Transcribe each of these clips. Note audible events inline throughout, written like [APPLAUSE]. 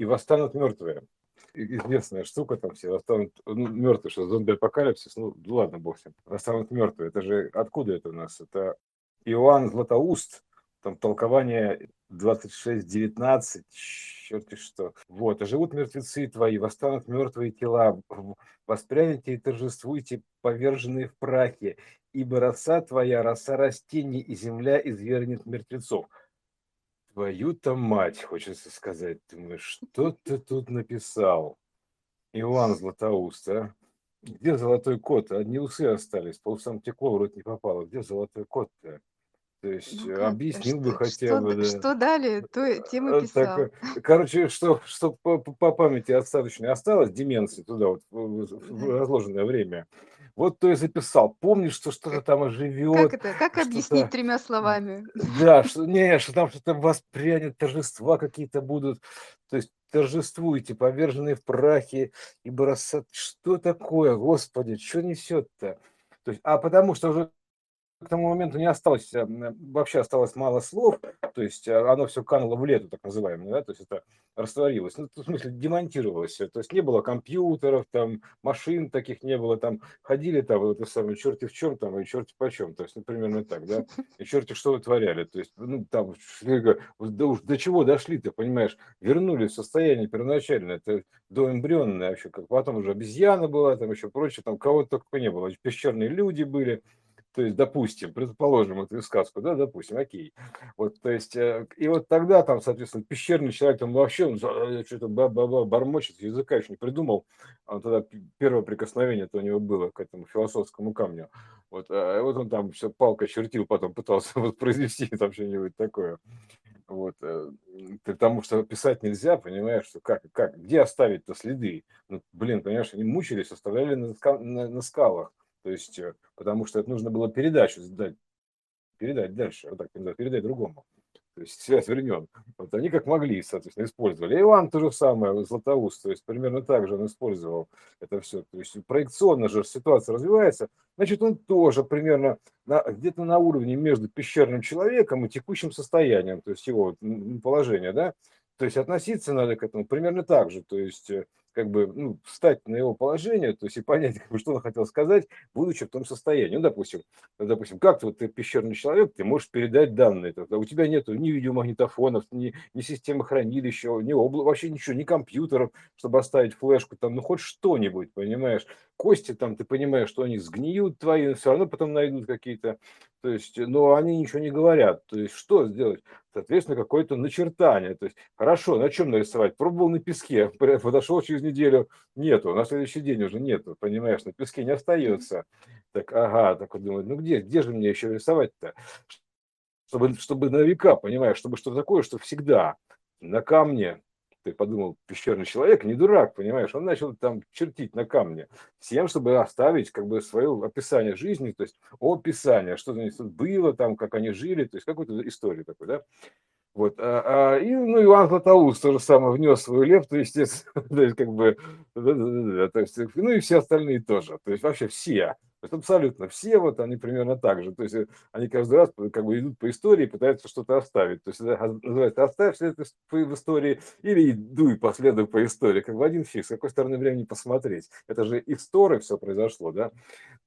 и восстанут мертвые. Известная штука там все восстанут ну, мертвые, что зомби-апокалипсис, ну, ладно, бог с восстанут мертвые. Это же откуда это у нас? Это Иоанн Златоуст, там толкование 26.19, черти что. Вот, а живут мертвецы твои, восстанут мертвые тела, воспрянете и торжествуйте, поверженные в прахе, ибо роса твоя, роса растений, и земля извернет мертвецов. Твою-то мать, хочется сказать. Думаю, что ты тут написал? Иван Златоуст, а? Где золотой кот? Одни усы остались, по усам текло, в рот не попало. Где золотой кот-то? То есть Ну э, как, объяснил бы что, хотя что, бы, да. что далее, то тем и Э, Так, писал. э, короче, что, что по, по- по памяти остаточной осталось, деменции туда вот в, в- в Да. разложенное время, вот то и записал. Помнишь, что что-то Как, там как оживет, это, как объяснить тремя словами? да, что, не, что там что-то воспрянет, торжества какие-то будут. То есть торжествуйте, поверженные в прахе, ибо рассад... Что такое, Господи, что несет-то? То есть, а потому что уже к тому моменту не осталось, э, вообще осталось мало слов, то есть э, оно все кануло в лету, так называемое, да, то есть это растворилось, ну, в смысле демонтировалось то есть не было компьютеров, там, машин таких не было, там, ходили там, вот это самое, черти в чем там, и черти по чем, то есть, ну, примерно так, да, и черти что вытворяли, то есть, ну, там, [LAUGHS] да уж до чего дошли ты, понимаешь, вернулись в состояние первоначальное, это доэмбрионное вообще, как потом уже обезьяна была, там еще прочее, там кого-то только не было, пещерные люди были, то есть, допустим, предположим эту сказку, да, допустим, окей. Вот, то есть, э, и вот тогда там, соответственно, пещерный человек там вообще он что-то бормочет, языка еще не придумал. А он тогда первое прикосновение то у него было к этому философскому камню. Вот, а вот он там все палкой чертил, потом пытался [LAUGHS] воспроизвести там что-нибудь такое. Вот, э, потому что писать нельзя, понимаешь, что как, как, где оставить-то следы? Ну, блин, понимаешь, они мучились, оставляли на, на- на скалах. То есть, э, потому что это нужно было передачу сдать, передать дальше, вот так передать, другому. То есть связь времен. Вот они как могли, соответственно, использовали. И Иван то же самое, Златоуст, то есть примерно так же он использовал это все. То есть проекционно же ситуация развивается, значит, он тоже примерно где-то на уровне между пещерным человеком и текущим состоянием, то есть его положение, да, то есть относиться надо к этому примерно так же, то есть э, как бы ну, встать на его положение, то есть и понять, [LAUGHS] как бы, что он хотел сказать, будучи в том состоянии. Ну, допустим, ну, допустим, как ты, вот, ты пещерный человек, ты можешь передать данные. Тогда у тебя нет ни видеомагнитофонов, ни, ни системы хранилища, ни обла- вообще ничего, ни компьютеров, чтобы оставить флешку, там, ну хоть что-нибудь, понимаешь. Кости там, ты понимаешь, что они сгниют твои, все равно потом найдут какие-то, то есть, но они ничего не говорят. То есть, что сделать? Соответственно, какое-то начертание. То есть, хорошо, на чем нарисовать? Пробовал на песке, [LAUGHS] подошел через неделю, нету, на следующий день уже нету, понимаешь, на песке не остается. Так, ага, так вот думаю, ну где, где же мне еще рисовать-то? Чтобы, чтобы на века, понимаешь, чтобы что такое, что всегда на камне, ты подумал, пещерный человек, не дурак, понимаешь, он начал там чертить на камне, с тем, чтобы оставить как бы свое описание жизни, то есть описание, что тут было, там, как они жили, то есть какую-то историю такой, да, вот, а, а, и, ну, Иван Златоуст тоже самое внес свою лепту, естественно, [LAUGHS] то есть, как бы, да-да-да, то есть, ну, и все остальные тоже, то есть, вообще все, то есть, абсолютно все, вот, они примерно так же, то есть, э, они каждый раз, как бы, идут по истории, пытаются что-то оставить, то есть, это называется, оставь ис- в истории, или иду и последую по истории, как бы один фиг, с какой стороны времени посмотреть, это же история все произошло, да,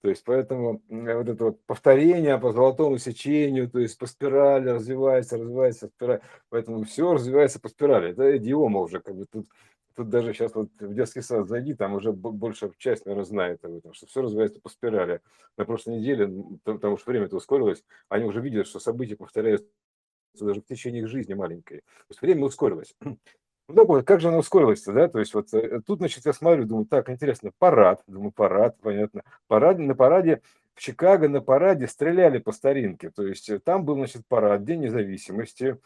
то есть, поэтому вот это вот повторение по золотому сечению, то есть по спирали развивается, развивается спираль, поэтому все развивается по спирали. Это идиома уже, как бы тут, тут даже сейчас вот в детский сад зайди, там уже б- большая часть, наверное, знает об этом, что все развивается по спирали. На прошлой неделе, потому что время-то ускорилось, они уже видят, что события повторяются даже в течение их жизни маленькой. То есть время ускорилось. [CLEARS THROAT] Ну, так как же она ускорилась-то, да? То есть вот э, тут, значит, я смотрю, думаю, так, интересно, парад, думаю, парад, понятно. Парад, на параде в Чикаго на параде стреляли по старинке, то есть э, там был, значит, парад, День независимости,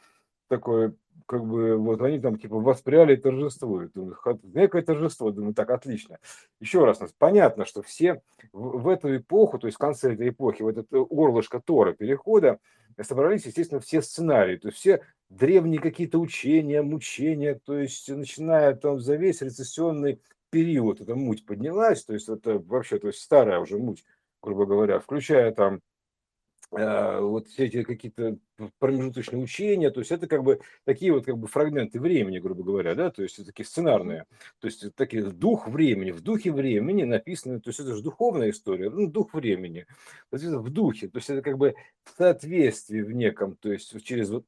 такое, как бы, вот они там, типа, воспряли и торжествуют. Думаю, некое торжество, думаю, так, отлично. Еще раз, понятно, что все в, в эту эпоху, то есть в конце этой эпохи, в этот э, горлышко Тора перехода, собрались, естественно, все сценарии, то есть все древние какие-то учения, мучения, то есть начиная там за весь рецессионный период эта муть поднялась, то есть это вообще, то есть старая уже муть, грубо говоря, включая там вот все эти какие-то промежуточные учения, то есть это как бы такие вот как бы фрагменты времени, грубо говоря, да, то есть такие сценарные, то есть такие дух времени, в духе времени написано, то есть это же духовная история, ну, дух времени, то есть это в духе, то есть это как бы в соответствии в неком, то есть через вот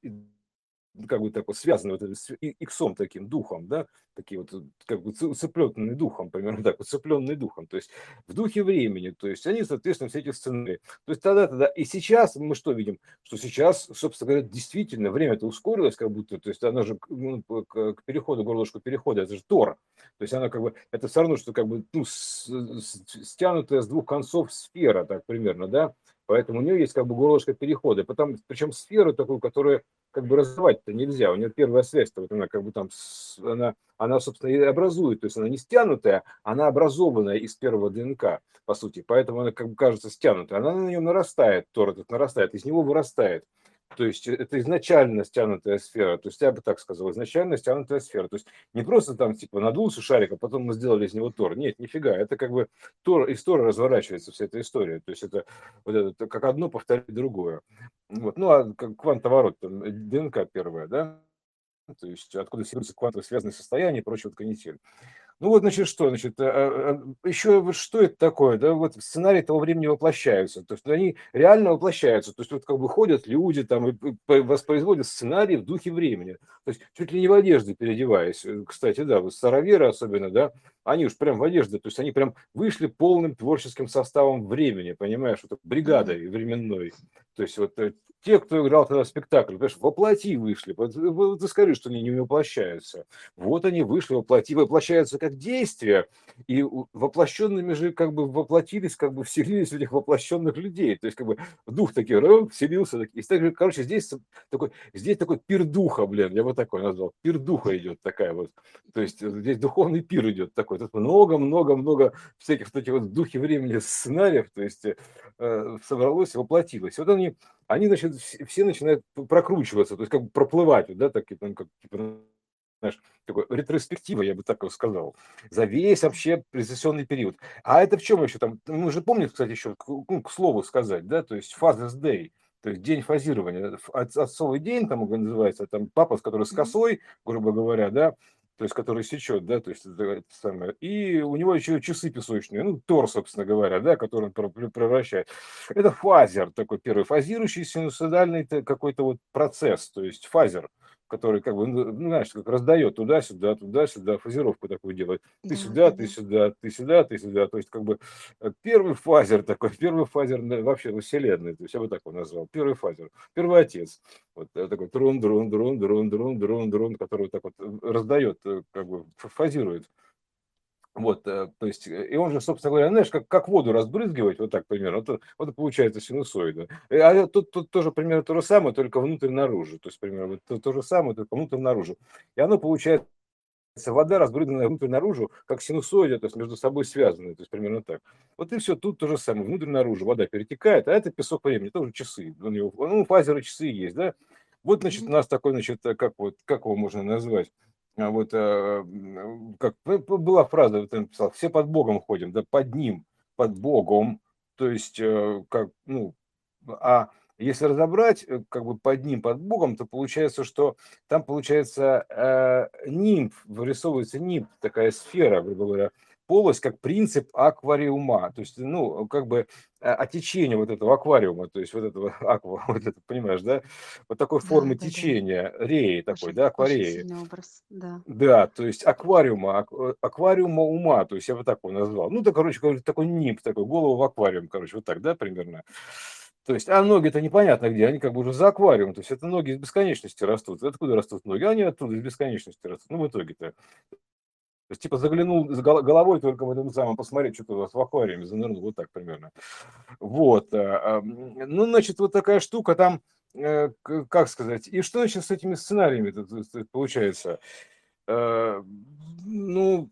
как бы так вот связаны вот с иксом таким, духом, да, такие вот как бы цепленные духом, примерно так, уцепленные духом, то есть в духе времени, то есть они, соответственно, все эти сценарии. То есть тогда, тогда, и сейчас мы что видим? Что сейчас, собственно говоря, действительно время-то ускорилось, как будто, то есть оно же ну, к переходу, горлышку перехода, это же Тор, то есть она как бы, это все равно, что как бы, ну, с, с, стянутая с двух концов сфера, так примерно, да, Поэтому у нее есть как бы горлышко перехода. Потом, причем сферу такую, которая как бы развивать-то нельзя. У нее первая связь вот она как бы там, она, она, собственно, и образует. То есть она не стянутая, она образованная из первого ДНК, по сути. Поэтому она как бы кажется стянутая. Она на нем нарастает, тор этот нарастает, из него вырастает. То есть э, это изначально стянутая сфера. То есть я бы так сказал, изначально стянутая сфера. То есть не просто там типа надулся шарик, а потом мы сделали из него Тор. Нет, нифига. Это как бы Тор, из Тора разворачивается вся эта история. То есть это, вот это как одно повторяет другое. Вот. Ну а квантоворот, там, ДНК первая, да? То есть откуда селятся квантово связанные состояния и прочее вот канитель. Ну вот, значит, что, значит, э, э, э, еще что это такое, да, вот сценарии того времени воплощаются, то есть они реально воплощаются, то есть вот как бы ходят люди там и воспроизводят сценарии в духе времени, то есть чуть ли не в одежде переодеваясь, кстати, да, вот староверы особенно, да, они уж прям в одежде, то есть они прям вышли полным творческим составом времени, понимаешь, вот бригадой временной, то есть вот те, кто играл тогда в спектакль, понимаешь, воплоти вышли. Ты скажи, что они не воплощаются. Вот они вышли, воплоти, воплощаются как действия, и воплощенными же как бы воплотились, как бы вселились в этих воплощенных людей. То есть как бы дух таки вселился. И, так, короче, здесь такой, здесь такой пир духа, блин, я вот такой назвал. Пир духа идет такая вот. То есть здесь духовный пир идет такой. Тут много-много-много всяких вот этих вот духи времени сценариев, то есть э, собралось, воплотилось. Вот они они, значит, все начинают прокручиваться, то есть как бы проплывать, да, так, там, как, типа, знаешь, такой ретроспектива, я бы так его сказал, за весь вообще рецессионный период. А это в чем еще там? Мы же помним, кстати, еще, ну, к слову сказать, да, то есть Father's Day, то есть день фазирования, отцовый день там называется, там папа, который с косой, грубо говоря, да, то есть который сечет, да, то есть это, это самое. И у него еще часы песочные, ну, тор, собственно говоря, да, который он превращает. Это father, такой первый фазирующий синусоидальный какой-то вот процесс, то есть father который как бы, ну, ну, знаешь, как раздает туда-сюда, туда-сюда, фазировку такую делает. Ты да, сюда, да. ты сюда, ты сюда, ты сюда. То есть как бы э, первый father такой, [LAUGHS] первый father вообще во вселенной, то есть я бы так его назвал, первый father, первый отец. Вот э, такой трун, друн, друн, друн, друн, друн, друн, который вот так вот э, раздает, как бы фазирует. Вот, то есть, и он же, собственно говоря, знаешь, как, как воду разбрызгивать, вот так примерно, вот, вот получается синусоида. А тут, тут тоже примерно то же самое, только внутрь-наружу. То есть, примерно, вот то, то же самое, только внутрь-наружу. И оно получается вода, разбрызганная внутрь-наружу, как синусоида, то есть между собой связанные, то есть примерно так. Вот и все, тут то же самое, внутрь-наружу вода перетекает, а это песок времени, тоже часы, у него, ну, фазеры часы есть, да. Вот, значит, у нас такой, значит, как вот, как его можно назвать? А вот э, как была фраза, вот написал, все под Богом ходим, да, под Ним, под Богом, то есть э, как, ну, а если разобрать, э, как бы под ним, под Богом, то получается, что там получается э, нимб, вырисовывается нимб, такая сфера, грубо говоря, полость как принцип аквариума, то есть, ну, как бы отечение вот этого аквариума, то есть вот этого [LAUGHS] аква, [LAUGHS] вот это, понимаешь, да, вот такой формы да, течения, да. реи такой, очень, да, аквареи. образ, да. Да, то есть аквариума, э, аквариума ума, то есть я бы так его назвал. Ну, да, короче, такой нип, такой голову в аквариум, короче, вот так, да, примерно. То есть, а ноги-то непонятно где, они как бы уже за аквариум, то есть это ноги из бесконечности растут. Откуда растут ноги? Они оттуда из бесконечности растут. Ну, в итоге-то. То есть, типа, заглянул с головой только в этом самом, посмотреть, что-то у вас в аквариуме занырнул, вот так примерно. Вот. Э, ну, значит, вот такая штука там, э, как сказать, и что значит с этими сценариями получается? Э, ну,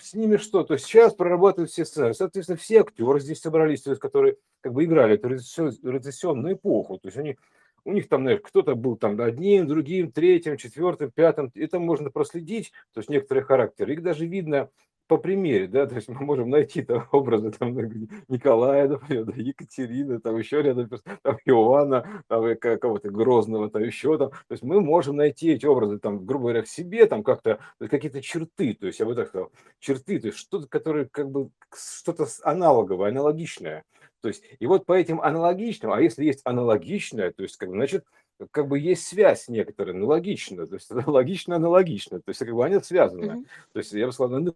с ними что? То есть сейчас прорабатывают все сценарии. Соответственно, все актеры здесь собрались, то есть, которые как бы играли эту рецессионную эпоху. То есть они у них там, наверное, кто-то был там одним, другим, третьим, четвертым, пятым. Это можно проследить, то есть некоторые характеры. Их даже видно по примере, да, то есть мы можем найти там [LAUGHS] образы там, Николая, например, да, Екатерины, там еще рядом, там, Иоанна, там, кого-то Грозного, там еще там. То есть мы можем найти эти образы, там, грубо говоря, в себе, там как-то какие-то черты, то есть я бы так сказал, черты, то есть что-то, которое как бы что-то аналоговое, аналогичное. То есть, и вот по этим аналогичным, а если есть аналогичное, то есть, как бы, значит, как бы есть связь некоторая, ну, логично, то есть, [LAUGHS] логично-аналогично, то есть, как бы они связаны. Mm-hmm. То есть, я бы сказал,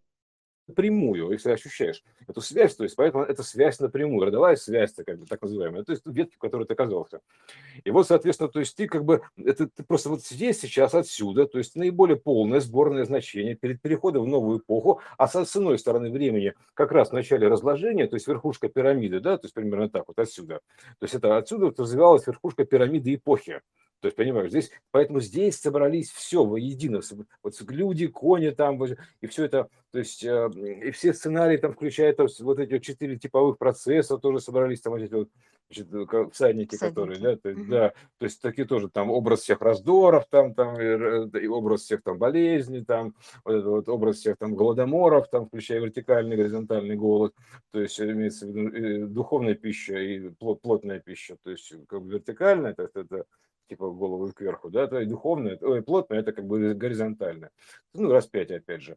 напрямую, если ощущаешь эту связь, то есть поэтому это связь напрямую, родовая связь, как бы, так называемая, то есть ветки, в которой ты оказался. И вот, соответственно, то есть ты как бы, это ты просто вот здесь, сейчас, отсюда, то есть наиболее полное сборное значение перед переходом в новую эпоху, а с, с иной стороны времени, как раз в начале разложения, то есть верхушка пирамиды, да, то есть примерно так вот отсюда. То есть это отсюда вот развивалась верхушка пирамиды эпохи. То есть, понимаешь, здесь, поэтому здесь собрались все воедино, вот люди, кони там, и все это, то есть, э, и все сценарии там, включая то, вот эти четыре типовых процесса, тоже собрались там вот эти вот значит, э, всадники, которые, да, то, есть, да, то есть такие тоже там образ всех раздоров, там, там, и, и образ всех там болезней, там, вот этот вот образ всех там голодоморов, там, включая вертикальный, горизонтальный голод, то есть имеется в виду духовная пища и плотная пища, то есть как бы вертикальная, это, это типа голову кверху, да, то есть духовное, ой, плотное, это как бы горизонтальное. Ну, распятие, опять же.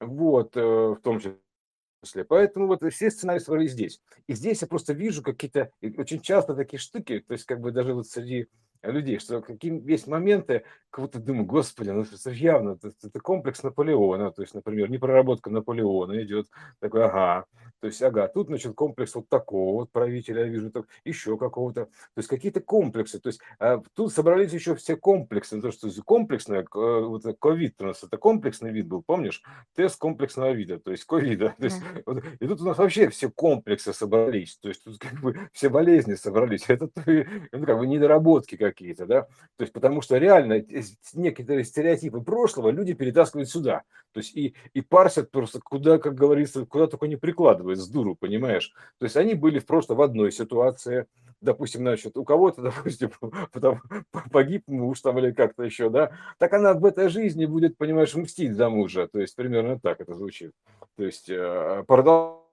Вот, э, в том числе. Поэтому вот все сценарии собрались здесь. И здесь я просто вижу какие-то очень часто такие штуки, то есть как бы даже вот среди людей, что какие есть моменты, как будто думаю, господи, ну это явно, это, это комплекс Наполеона, то есть, например, не проработка Наполеона идет, такой, ага, то есть, ага, тут, значит, комплекс вот такого вот правителя, я вижу, так, еще какого-то, то есть, какие-то комплексы, то есть, а, тут собрались еще все комплексы, то, что комплексное, э, вот ковид у нас, это комплексный вид был, помнишь? Тест комплексного вида, то есть, ковида, то есть, вот, и тут у нас вообще все комплексы собрались, то есть, тут как бы все болезни собрались, [LAUGHS] это, ну, как бы недоработки какие-то, да, то есть, потому что реально некоторые стереотипы прошлого люди перетаскивают сюда. То есть и, и парсят просто куда, как говорится, куда только не прикладывают с дуру, понимаешь? То есть они были просто в одной ситуации, допустим, значит, у кого-то, [LAUGHS] допустим, потом погиб муж там или как-то еще, да, так она в этой жизни будет, понимаешь, мстить за мужа. То есть примерно так это звучит. То есть э, продолжать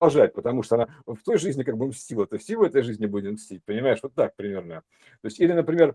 продолжать, потому что она в той жизни как бы мстила, то и в этой жизни будет мстить, понимаешь, вот так примерно. То есть, или, например,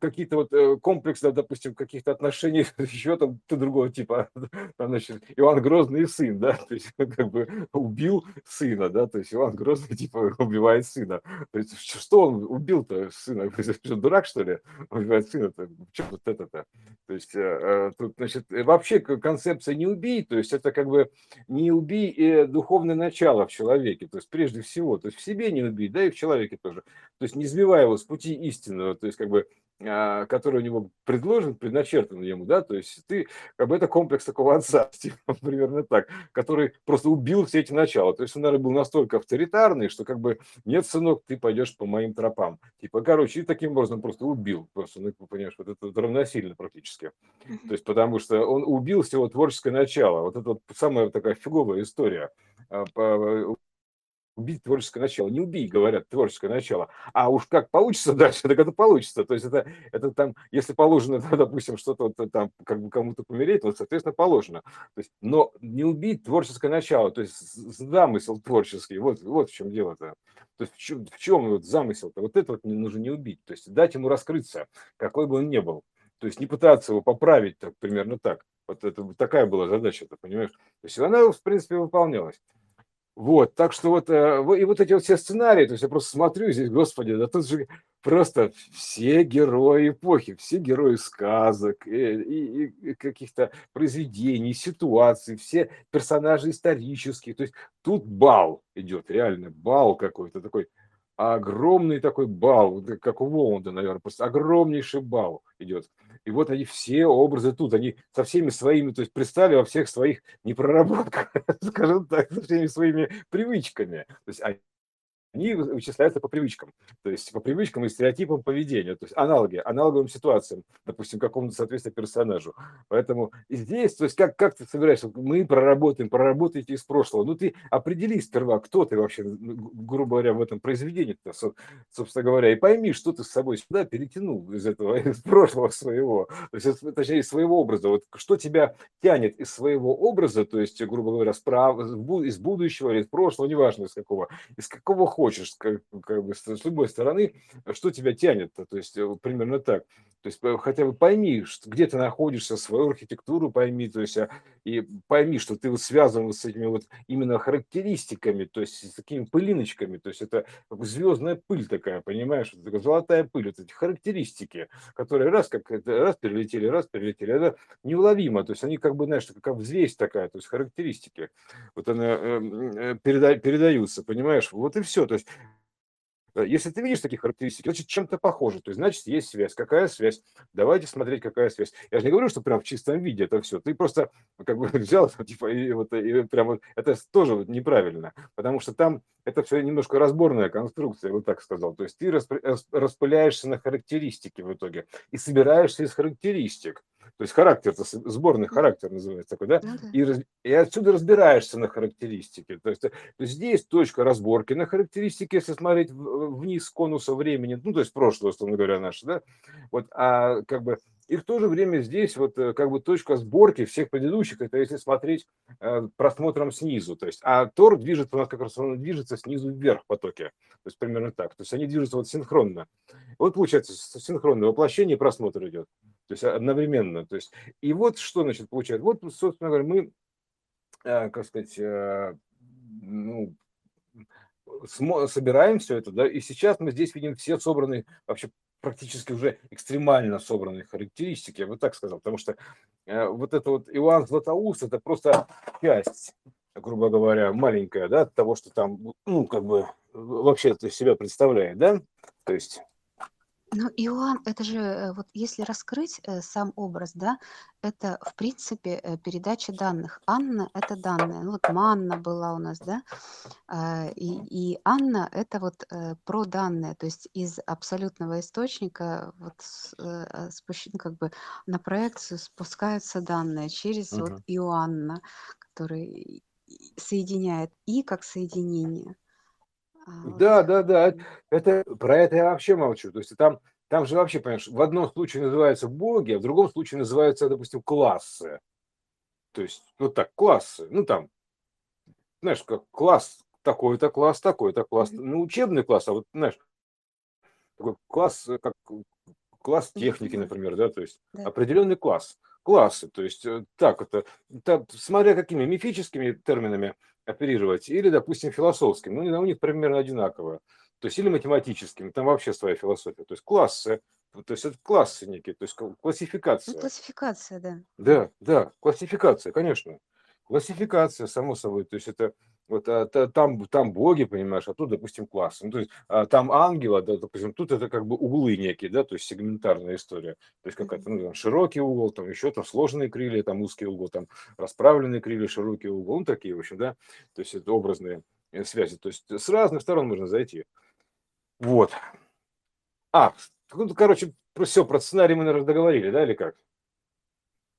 какие-то вот э, комплексы, допустим, каких-то отношений [LAUGHS] еще там то другого типа, [LAUGHS] там, значит, Иван Грозный сын, да, [LAUGHS] то есть как бы убил сына, да, то есть Иван Грозный типа убивает сына. То есть что он убил-то сына? Что, дурак, что ли? убивает сына-то? Что вот это-то? То есть э, э, тут, значит, вообще концепция не убей, то есть это как бы не убей и духовное начало, начало в человеке, то есть прежде всего, то есть в себе не убить, да и в человеке тоже. То есть не сбивая его с пути истинного, то есть как бы а, который у него предложен, предначертан ему, да, то есть ты, как бы это комплекс такого отца, [LAUGHS] типа, примерно так, который просто убил все эти начала, то есть он, наверное, был настолько авторитарный, что как бы нет, сынок, ты пойдешь по моим тропам, типа, короче, и таким образом просто убил, просто, ну, понимаешь, вот это, равносильно практически, то есть потому что он убил все его творческое начало, вот это вот самая такая фиговая история, убить творческое начало. Не убей, говорят, творческое начало. А уж как получится [LAUGHS] дальше, так это получится. То есть это, это там, если положено, [LAUGHS] допустим, что-то вот там как бы кому-то помереть, вот, соответственно, положено. То есть, но не убить творческое начало, то есть замысел творческий. Вот, вот в чем дело-то. То есть в чем, в чем вот замысел-то? Вот это вот нужно не убить. То есть дать ему раскрыться, какой бы он ни был. То есть не пытаться его поправить так, примерно так. Вот это такая была задача, ты понимаешь? То есть она, в принципе, выполнялась. Вот, так что вот, э, и вот эти вот все сценарии, то есть я просто смотрю здесь, господи, да тут же просто все герои эпохи, все герои сказок и, и, и каких-то произведений, ситуаций, все персонажи исторические, то есть тут бал идет, реально бал какой-то такой, огромный такой бал, как у Воланда, наверное, просто огромнейший бал идет. И вот они все образы тут, они со всеми своими, то есть пристали во всех своих непроработках, [LAUGHS] скажем так, со всеми своими привычками. То есть они вычисляются по привычкам, то есть по привычкам и стереотипам поведения, то есть аналоги, аналоговым ситуациям, допустим, какому-то соответственно персонажу. Поэтому здесь, то есть как, как ты собираешься, мы проработаем, проработаете из прошлого, ну ты определись сперва, кто ты вообще, грубо говоря, в этом произведении, собственно говоря, и пойми, что ты с собой сюда перетянул из этого, из прошлого своего, то есть, точнее, из своего образа, вот что тебя тянет из своего образа, то есть, грубо говоря, справ, из будущего или из прошлого, неважно из какого, из какого хочешь, как, как бы с любой стороны, что тебя тянет, то есть э, примерно так. То есть э, хотя бы пойми, что, где ты находишься, свою архитектуру пойми, то есть а, и пойми, что ты вот связан с этими вот именно характеристиками, то есть с такими пылиночками, то есть это звездная пыль такая, понимаешь, такая золотая пыль, вот эти характеристики, которые раз как раз перелетели, раз перелетели, это неуловимо, то есть они как бы, знаешь, как взвесь такая, то есть характеристики, вот она э, переда, передаются, понимаешь, вот и все, то есть Э, если ты видишь такие характеристики, значит, чем-то похоже. То есть, значит, есть связь. Какая связь? Давайте смотреть, какая связь. Я же не говорю, что прям в чистом виде это все. Ты просто как бы [LAUGHS] взял, [LAUGHS] типа, и вот и прям это тоже неправильно, потому что там это все немножко разборная конструкция, я вот так сказал. То есть ты распыляешься на характеристики в итоге и собираешься из характеристик. То есть характер, это сборный характер называется такой, да? Ну, да. И, и отсюда разбираешься на характеристики. То есть, то есть здесь точка разборки на характеристики, если смотреть вниз конуса времени, ну, то есть прошлое, условно говоря, наше, да? Вот, а как бы и в то же время здесь вот э, как бы точка сборки всех предыдущих, это если смотреть э, просмотром снизу. То есть, а Тор движется у нас как раз он движется снизу вверх в потоке. То есть примерно так. То есть они движутся вот синхронно. Вот получается синхронное воплощение и просмотр идет. То есть одновременно. То есть, и вот что, значит, получается. Вот, собственно говоря, мы, э, как сказать, э, ну, собираем все это, да, и сейчас мы здесь видим все собранные вообще практически уже экстремально собранные характеристики, я бы так сказал, потому что э, вот это вот Иоанн Златоуст, это просто часть, грубо говоря, маленькая, да, того, что там, ну, как бы вообще это себя представляет, да, то есть ну, Иоанн, это же, э, вот если раскрыть э, сам образ, да, это, в принципе, э, передача данных. Анна– это данные. Ну, вот Манна была у нас, да, а, и, и Анна– это вот про данные, то есть из абсолютного источника вот спущ- ну, как бы на проекцию спускаются данные через вот Иоанна, который соединяет и как соединение. А, да, да, да. Это, про это я вообще молчу. То есть там, там же вообще, понимаешь, в одном случае называются боги, а в другом случае называются, допустим, классы. То есть, вот так, классы. Ну, там, знаешь, как класс такой-то класс, такой-то класс. Ну, учебный класс, а вот, знаешь, такой класс, э, как класс техники, например, да, то есть да. определенный класс, классы, то есть э, так это, так, смотря какими мифическими терминами оперировать, или, допустим, философским, ну, у них примерно одинаково, то есть или математическим, там вообще своя философия, то есть классы, то есть это классы некие, то есть классификация. Ну, классификация, да. Да, да, классификация, конечно. Классификация, само собой, то есть это вот а, там, там боги, понимаешь, а тут, допустим, классы. Ну, то есть а, там ангела, да, допустим, тут это как бы углы некие, да, то есть сегментарная история. То есть какая-то, ну, там, широкий угол, там еще там сложные крылья, там узкий угол, там расправленные крылья, широкий угол, ну, такие, в общем, да, то есть это образные э, связи. То есть с разных сторон можно зайти. Вот. А, ну, короче, все, про сценарий мы, наверное, договорили, да, или как?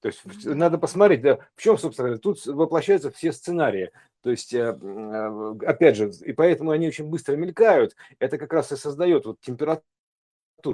То есть надо посмотреть, да, в чем, собственно, тут воплощаются все сценарии. То есть, э, э, опять же, и поэтому они очень быстро мелькают. Это как раз и создает вот температуру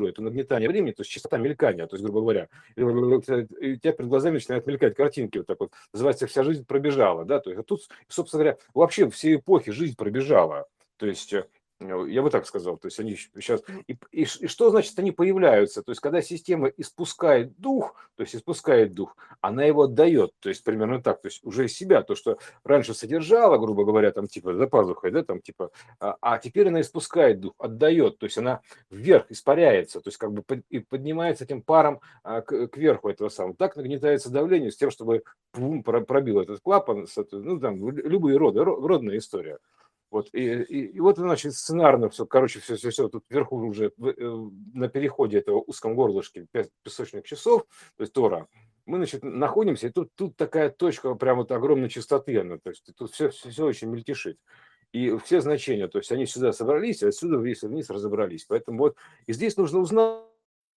это нагнетание времени, то есть частота мелькания, то есть, грубо говоря, у тебя перед глазами начинают мелькать картинки, вот так вот, называется «Вся жизнь пробежала», да, то есть, а тут, собственно говоря, вообще все эпохи жизнь пробежала, то есть, Э, я бы так сказал. То есть они сейчас... И, и, и что значит они появляются? То есть когда система испускает дух, то есть испускает дух, она его отдает. То есть примерно так. То есть уже из себя. То, что раньше содержала, грубо говоря, там типа за пазухой, да, там типа... А, а теперь она испускает дух, отдает. То есть она вверх испаряется. То есть как бы под, и поднимается этим паром а, к, кверху этого самого. Так нагнетается давление с тем, чтобы пум, пробил этот клапан. Ну там любые роды, родная история. Вот, и, и, и вот, значит, сценарно все, короче, все, все, все, тут вверху уже э, на переходе этого узком горлышке 5 песочных часов, то есть Тора, мы, значит, находимся, и тут, тут такая точка прям вот огромной частоты, она, то есть тут все, все, все очень мельтешит. и все значения, то есть они сюда собрались, а отсюда вниз, вниз разобрались. Поэтому вот и здесь нужно узнать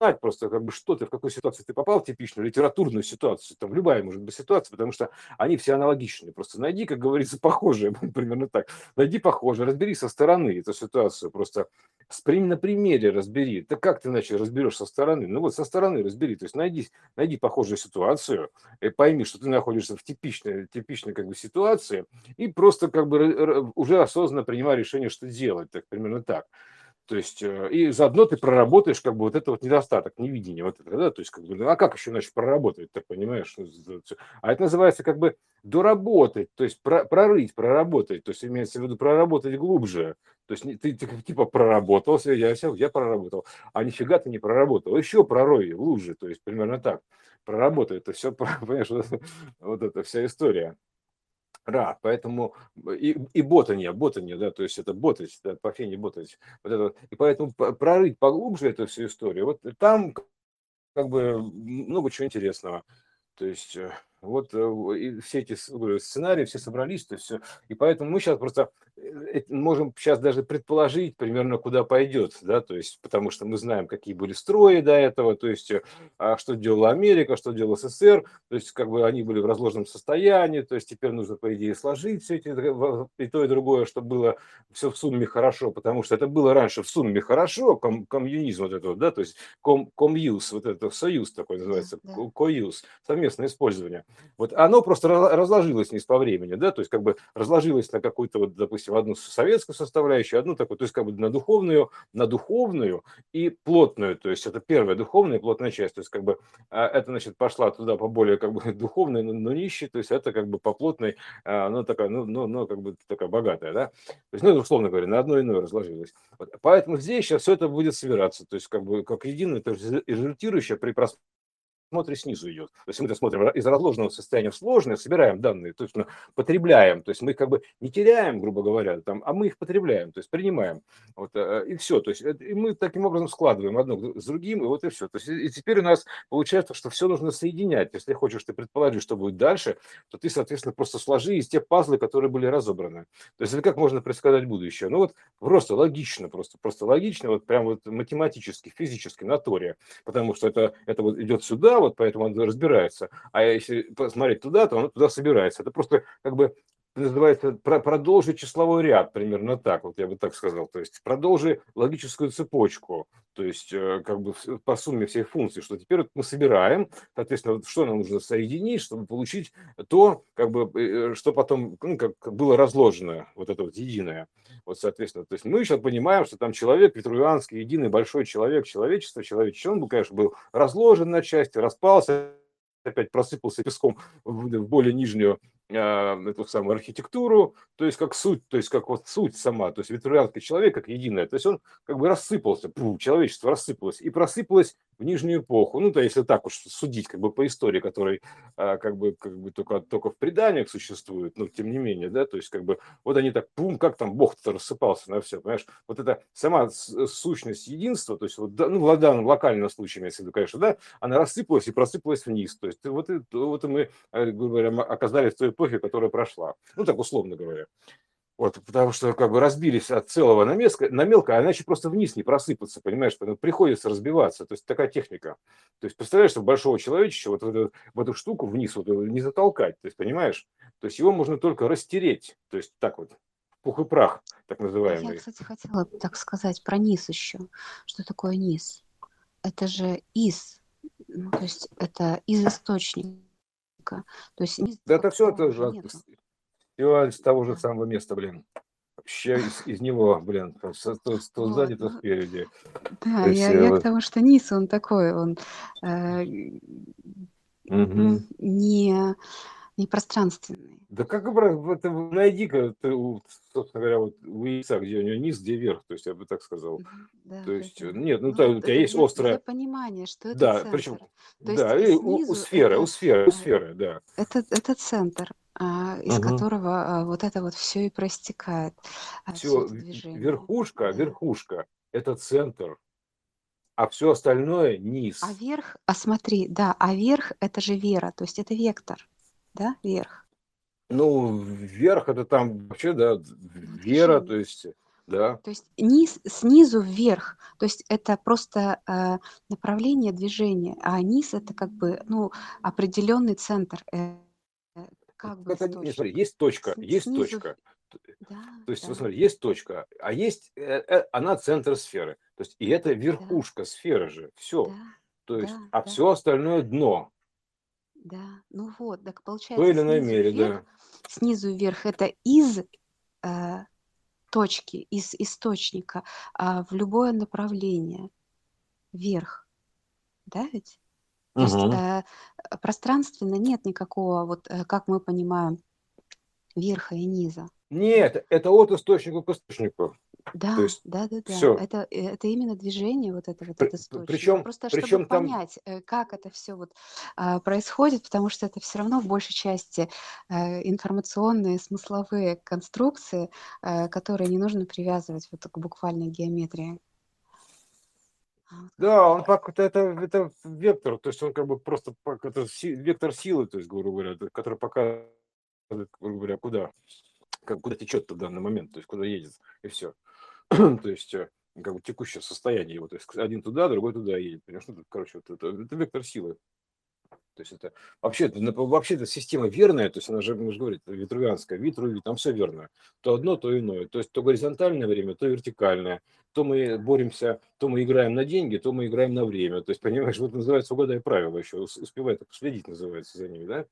знать просто, как бы, что ты, в какой ситуации ты попал, типичную литературную ситуацию, там любая может быть ситуация, потому что они все аналогичные. Просто найди, как говорится, [LAUGHS] похожие, [LAUGHS] примерно так. Найди похожие, разбери со стороны эту ситуацию, просто на примере разбери. Так как ты иначе разберешь со стороны? Ну вот со стороны разбери, то есть найди, найди похожую ситуацию, и пойми, что ты находишься в типичной, типичной как бы ситуации, и просто как бы уже осознанно принимай решение, что делать, так примерно так. То есть, э, и заодно ты проработаешь как бы вот это вот недостаток, невидение вот это, да, то есть, как бы, ну, а как еще иначе проработать, ты понимаешь? А это называется как бы доработать, то есть про, прорыть, проработать, то есть имеется в виду проработать глубже. То есть ты, ты типа проработался, я, все, я проработал, а нифига ты не проработал, еще пророй глубже, то есть примерно так. Проработай, это все, [LAUGHS] понимаешь, вот, вот эта вся история. Ра, поэтому и, и ботания, ботания, да, то есть это ботать, да, по фене ботать. Вот это, и поэтому прорыть поглубже эту всю историю, вот там как бы много чего интересного. То есть э, вот э, и все эти сценарии, все собрались, то есть все. И поэтому мы сейчас просто э, можем сейчас даже предположить примерно, куда пойдет, да, то есть, потому что мы знаем, какие были строи до этого, то есть, э, а что делала Америка, что делал СССР, то есть, как бы они были в разложенном состоянии, то есть, теперь нужно, по идее, сложить все эти, и то, и другое, чтобы было все в сумме хорошо, потому что это было раньше в сумме хорошо, ком, коммунизм вот это, да, то есть, ком, комьюз, вот это союз такой называется, да. коюз, совместное использование. Вот оно просто разложилось не по времени, да, то есть как бы разложилось на какую-то вот, допустим, одну советскую составляющую, одну такую, то есть как бы на духовную, на духовную и плотную, то есть это первая духовная и плотная часть, то есть как бы а, это, значит, пошла туда по более как бы духовной, но, но нищей, то есть это как бы по плотной, а, ну такая, ну, ну, ну как бы такая богатая, да, то есть, ну, условно говоря, на одно иное разложилось. Вот. Поэтому здесь сейчас все это будет собираться, то есть как бы как единое, то есть результирующее при просмотре смотре снизу идет. То есть мы смотрим из разложенного состояния в сложное, собираем данные, то есть мы потребляем, то есть мы как бы не теряем, грубо говоря, там, а мы их потребляем, то есть принимаем. Вот, э, и все. То есть и мы таким образом складываем одно с другим, и вот и все. То есть и теперь у нас получается, что все нужно соединять. Если хочешь ты предположить, что будет дальше, то ты, соответственно, просто сложи из тех пазлы, которые были разобраны. То есть это как можно предсказать будущее? Ну вот просто логично, просто, просто логично, вот прям вот математически, физически, на торе, потому что это, это вот идет сюда, вот поэтому он разбирается. А если посмотреть туда, то он туда собирается. Это просто как бы называется продолжить числовой ряд, примерно так, вот я бы так сказал. То есть продолжи логическую цепочку, то есть э, как бы по сумме всех функций, что теперь вот мы собираем, соответственно, что нам нужно соединить, чтобы получить то, как бы, э, что потом ну, как было разложено, вот это вот единое. Вот, соответственно, то есть мы сейчас понимаем, что там человек, ветруянский, единый большой человек, человечество, человечество, он был, конечно, был разложен на части, распался, опять просыпался песком в более нижнюю эту самую архитектуру, то есть как суть, то есть как вот суть сама, то есть ветрянский человек как единое, то есть он как бы рассыпался, пу, человечество рассыпалось и просыпалось в нижнюю эпоху, ну, то если так уж судить как бы по истории, которой а, как бы, как бы только, только в преданиях существует, но тем не менее, да, то есть как бы вот они так, пум, как там Бог-то рассыпался на все, понимаешь, вот это сама сущность единства, то есть вот, ну, в данном локальном случае, имеется в конечно, да, она рассыпалась и просыпалась вниз, то есть вот, вот мы, э, грубо говоря, оказались в той эпохе, которая прошла. Ну, так условно говоря. Вот, потому что как бы разбились от целого на, меско, на мелко, а иначе просто вниз не просыпаться, понимаешь, поэтому приходится разбиваться. То есть такая техника. То есть представляешь, что большого человечища вот в эту, в эту штуку вниз вот не затолкать, то есть понимаешь? То есть его можно только растереть, то есть так вот, пух и прах, так называемый. Я, кстати, хотела так сказать про низ еще. Что такое низ? Это же из, ну, то есть это из источника то есть Да это все это же все из того же самого места, блин. Вообще из, из него, блин, то, то, то сзади, то спереди. Да, я, я вот... к тому, что низ, он такой, он э, угу. не, не пространственный. Да как бы это найди-ка, собственно говоря, вот у яйца, где у него низ, где верх, то есть я бы так сказал. Да, то есть, это, нет, ну, ну там, у тебя есть острое... понимание, что это да, центр. Причем, то да, и у, у сферы, это, у сферы, у сферы, да. Это, это центр, а, из угу. которого а, вот это вот все и проистекает. А, все, все верхушка, да. верхушка, это центр, а все остальное низ. А верх, а смотри, да, а верх это же вера, то есть это вектор, да, вверх. Ну, вверх это там вообще, да, вера, то есть, да. То есть низ, снизу вверх, то есть это просто э, направление движения, а низ это как бы, ну, определенный центр, э, как бы Это, не, смотри, есть точка, С- есть снизу точка. Да, То есть, да, смотри, есть точка, а есть, э, э, она центр сферы. То есть, и это верхушка сферы же, все. да, То есть, да, а да. все остальное дно. Да. Ну вот, так В той получается или иной мере, вверх, да. снизу вверх это из э, точки, из источника а, в любое направление вверх, да ведь? То есть э, пространственно нет никакого, вот э, как мы понимаем, верха и низа. Нет, это от источника к источнику. Да, То есть, да, да, да. все. Это, э, это именно движение, вот это вот от источника. Причем, Просто чтобы причем там, понять, э, как это все вот а, происходит, потому что это все равно в большей части э, информационные смысловые конструкции, э, которые не нужно привязывать вот к буквальной геометрии. А, да, он как это, это, это вектор, то есть он как бы просто это вектор силы, то есть, грубо говоря, который показывает, грубо говоря, куда, как, куда течет в данный момент, то есть куда едет, и все. [CLEARS THROAT] То есть э, как бы текущее состояние его, то есть один туда, другой туда едет, понимаешь, ну, короче, вот это, это вектор силы. То есть это вообще, это, вообще эта система верная, то есть она же, мы же говорим, витру, там все верно. То одно, то иное. То есть то горизонтальное время, то вертикальное. То мы боремся, то мы играем на деньги, то мы играем на время. То есть, понимаешь, вот называется угадай правила еще, ус- успевай так следить называется за ними, да?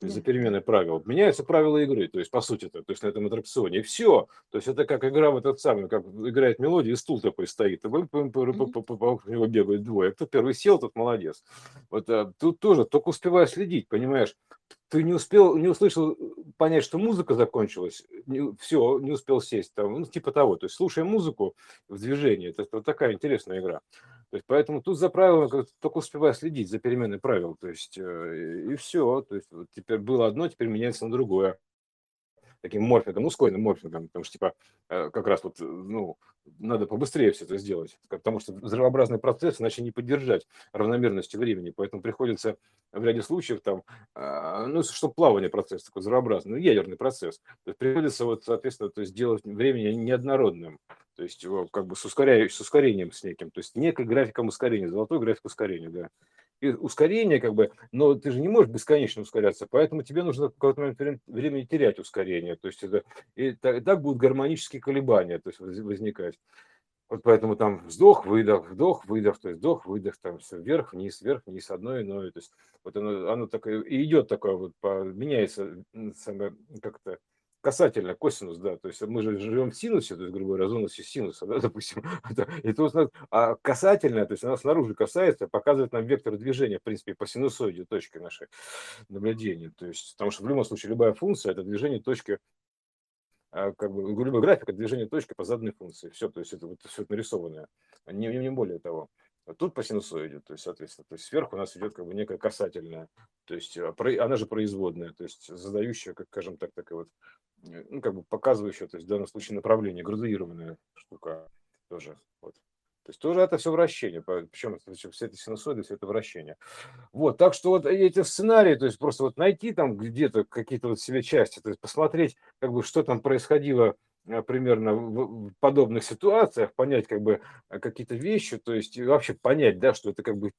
Да, за переменой правил. Меняются правила игры, то есть по сути это, то есть на этом аттракционе. И все. То есть это как игра в этот самый, как играет мелодия, и стул такой стоит. И округу него бегают двое. Кто первый сел, тот молодец. Вот а, тут тоже только успеваю следить, понимаешь? Ты не успел, не услышал понять, что музыка закончилась, все, не успел сесть там, ну, типа того. То есть слушай музыку в движении, это вот такая интересная игра. То есть, поэтому тут за правилами только успеваю следить за переменой правил. То есть, э, и все. То есть, вот теперь было одно, теперь меняется на другое. Таким морфингом, ну, ускоренным морфингом, потому что, типа, э, как раз вот, э, ну, надо побыстрее все это сделать, потому что взрывообразный процесс иначе не поддержать равномерности времени, поэтому приходится в ряде случаев там, а, ну, чтобы плавание процесс такой взрывообразный, ну, ядерный процесс, то есть приходится вот, соответственно, то есть делать времени неоднородным, то есть его как бы с, ускоряющим, с ускорением с неким, то есть некой графиком ускорения, золотой график ускорения, да. Ускорение как бы, но ты же не можешь бесконечно ускоряться, поэтому тебе нужно в какой-то момент времени- терять ускорение, то есть это, и так, и так будут гармонические колебания то есть, воз- возникать. Вот поэтому там вздох, выдох, вдох, выдох, то есть вдох, выдох, там все вверх, вниз, вверх, вниз, одно иное. То есть вот оно, оно такое, и идет такое вот, по, меняется самое, как-то касательно косинус, да, то есть мы же живем в синусе, то есть, грубо говоря, зона синуса, да, [LAUGHS] допустим, и нас- а касательная, то есть она снаружи касается, показывает нам вектор движения, в принципе, по синусоиде точки нашей наблюдения, то есть, потому что в любом случае любая функция – это движение точки а, как бы любой график это движение точки по заданной функции. Все, то есть это вот все это нарисованное. Не, не более того. А тут по синусоиде, то есть, соответственно, то есть сверху у нас идет как бы некая касательная, то есть а, она же производная, то есть задающая, как скажем так, такая вот, э, ну, как бы показывающая, то есть в данном случае направление, градуированная штука тоже. Вот. То есть тоже это все вращение, причем все это синусоиды, все это вращение. Вот, так что вот эти сценарии, то есть просто вот найти там где-то какие-то вот себе части, то есть посмотреть, как бы, что там происходило примерно в подобных ситуациях, понять как бы э, какие-то вещи, то есть вообще понять, да, что это как бы